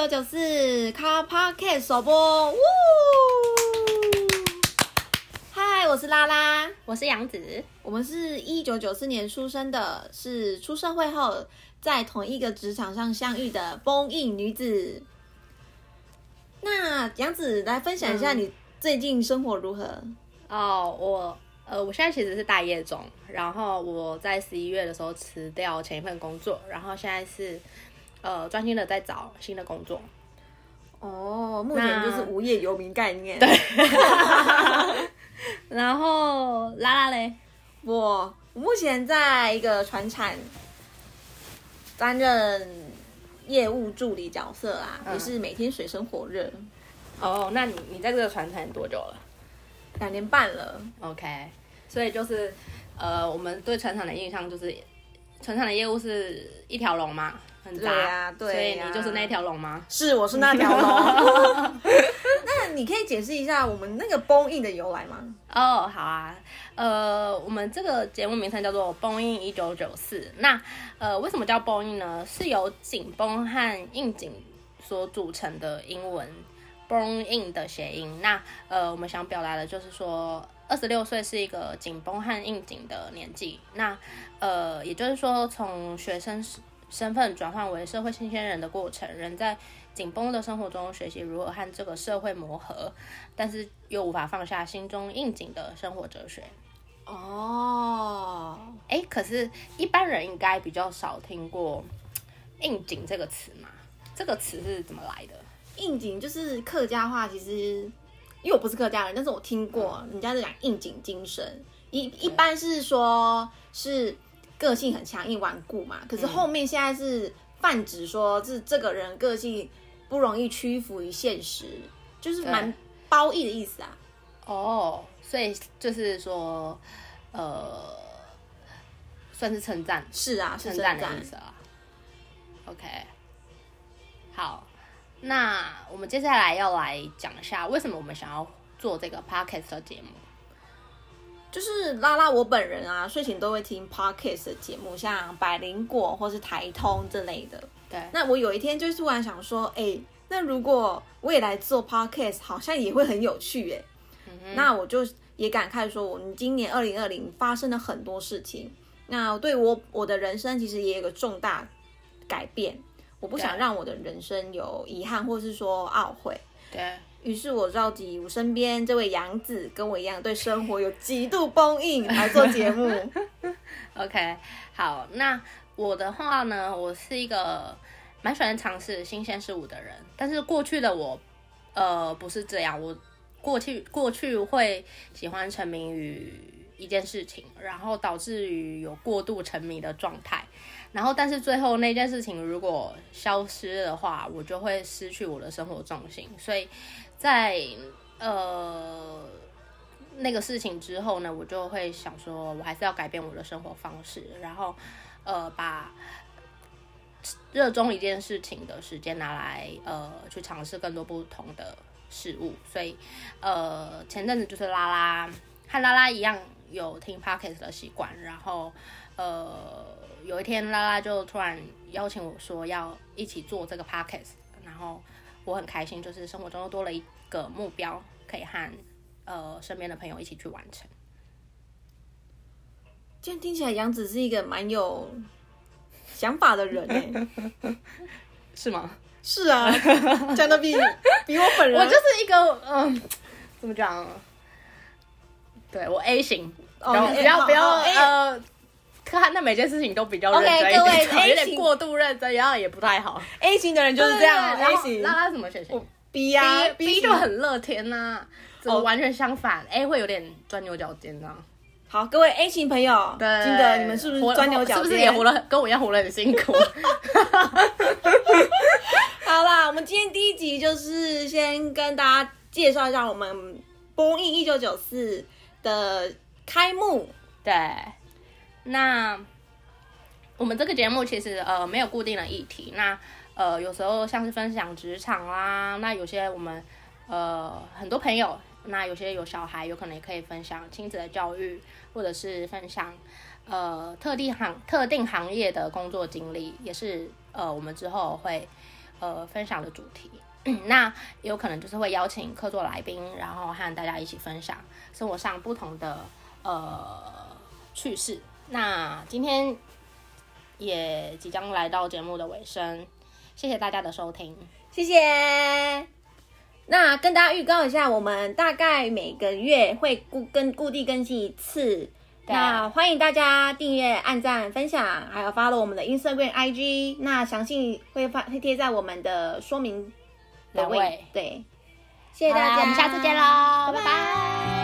九九四卡 Podcast 首播，呜！嗨，我是拉拉，我是杨子，我们是一九九四年出生的，是出社会后在同一个职场上相遇的封印女子。那杨子来分享一下你最近生活如何？哦，我呃，我现在其实是待业中，然后我在十一月的时候辞掉前一份工作，然后现在是呃专心的在找新的工作。哦，目前就是无业游民概念。对。然后拉拉嘞，我目前在一个船厂担任业务助理角色啊，也是每天水深火热。哦，那你你在这个船厂多久了？两年半了。OK，所以就是呃，我们对船厂的印象就是船厂的业务是一条龙嘛，很杂呀，对，所以你就是那条龙吗？是，我是那条龙。那你可以解释一下我们那个崩印的由来吗？哦，好啊，呃，我们这个节目名称叫做崩印一九九四。那呃，为什么叫崩印呢？是由紧绷和应景所组成的英文 bone in 的谐音。那呃，我们想表达的就是说，二十六岁是一个紧绷和应景的年纪。那呃，也就是说，从学生身份转换为社会新鲜人的过程，人在。紧绷的生活中，学习如何和这个社会磨合，但是又无法放下心中应景的生活哲学。哦，哎，可是一般人应该比较少听过“应景”这个词嘛？这个词是怎么来的？应景就是客家话，其实因为我不是客家人，但是我听过人家在讲应景精神，一一般是说是个性很强硬顽固嘛。可是后面现在是泛指说是这个人个性。不容易屈服于现实，就是蛮褒义的意思啊。哦，所以就是说，呃，算是称赞，是啊，称赞的意思啊。OK，好，那我们接下来要来讲一下为什么我们想要做这个 Podcast 的节目。就是拉拉我本人啊，睡前都会听 Podcast 的节目，像百灵果或是台通这类的。对，那我有一天就突然想说，哎，那如果我也来做 podcast，好像也会很有趣，哎。那我就也感慨说，我们今年二零二零发生了很多事情，那对我我的人生其实也有个重大改变，我不想让我的人生有遗憾，或是说懊悔。对于是，我召集我身边这位杨子，跟我一样对生活有极度崩硬来做节目。OK，好，那。我的话呢，我是一个蛮喜欢尝试新鲜事物的人，但是过去的我，呃，不是这样。我过去过去会喜欢沉迷于一件事情，然后导致于有过度沉迷的状态，然后但是最后那件事情如果消失的话，我就会失去我的生活重心。所以在呃那个事情之后呢，我就会想说，我还是要改变我的生活方式，然后。呃，把热衷一件事情的时间拿来，呃，去尝试更多不同的事物。所以，呃，前阵子就是拉拉和拉拉一样有听 podcast 的习惯，然后，呃，有一天拉拉就突然邀请我说要一起做这个 podcast，然后我很开心，就是生活中又多了一个目标，可以和呃身边的朋友一起去完成。这样听起来，杨子是一个蛮有想法的人哎，是吗？是啊，讲的比比我本人，我就是一个嗯，怎么讲？对我 A 型，不要不要呃，看那每件事情都比较认真各位 有点过度认真，然后也不太好。A 型的人就是这样，A 型。拉拉什么血型？B 呀，B 就很乐天呐，怎么完全相反？A 会有点钻牛角尖呢。好，各位 A 型朋友，记得你们是不是钻牛角尖？是不是也活了跟我一样活得很辛苦？好啦，我们今天第一集就是先跟大家介绍一下我们播映一九九四的开幕。对，那我们这个节目其实呃没有固定的议题，那呃有时候像是分享职场啦，那有些我们呃很多朋友。那有些有小孩，有可能也可以分享亲子的教育，或者是分享呃特定行特定行业的工作经历，也是呃我们之后会呃分享的主题。那有可能就是会邀请客座来宾，然后和大家一起分享生活上不同的呃趣事。那今天也即将来到节目的尾声，谢谢大家的收听。谢谢。那跟大家预告一下，我们大概每个月会固跟固定更新一次。那欢迎大家订阅、按赞、分享，还有 follow 我们的 Instagram、IG。那详细会发会贴在我们的说明的位。对，谢谢大家，我们下次见喽，拜拜。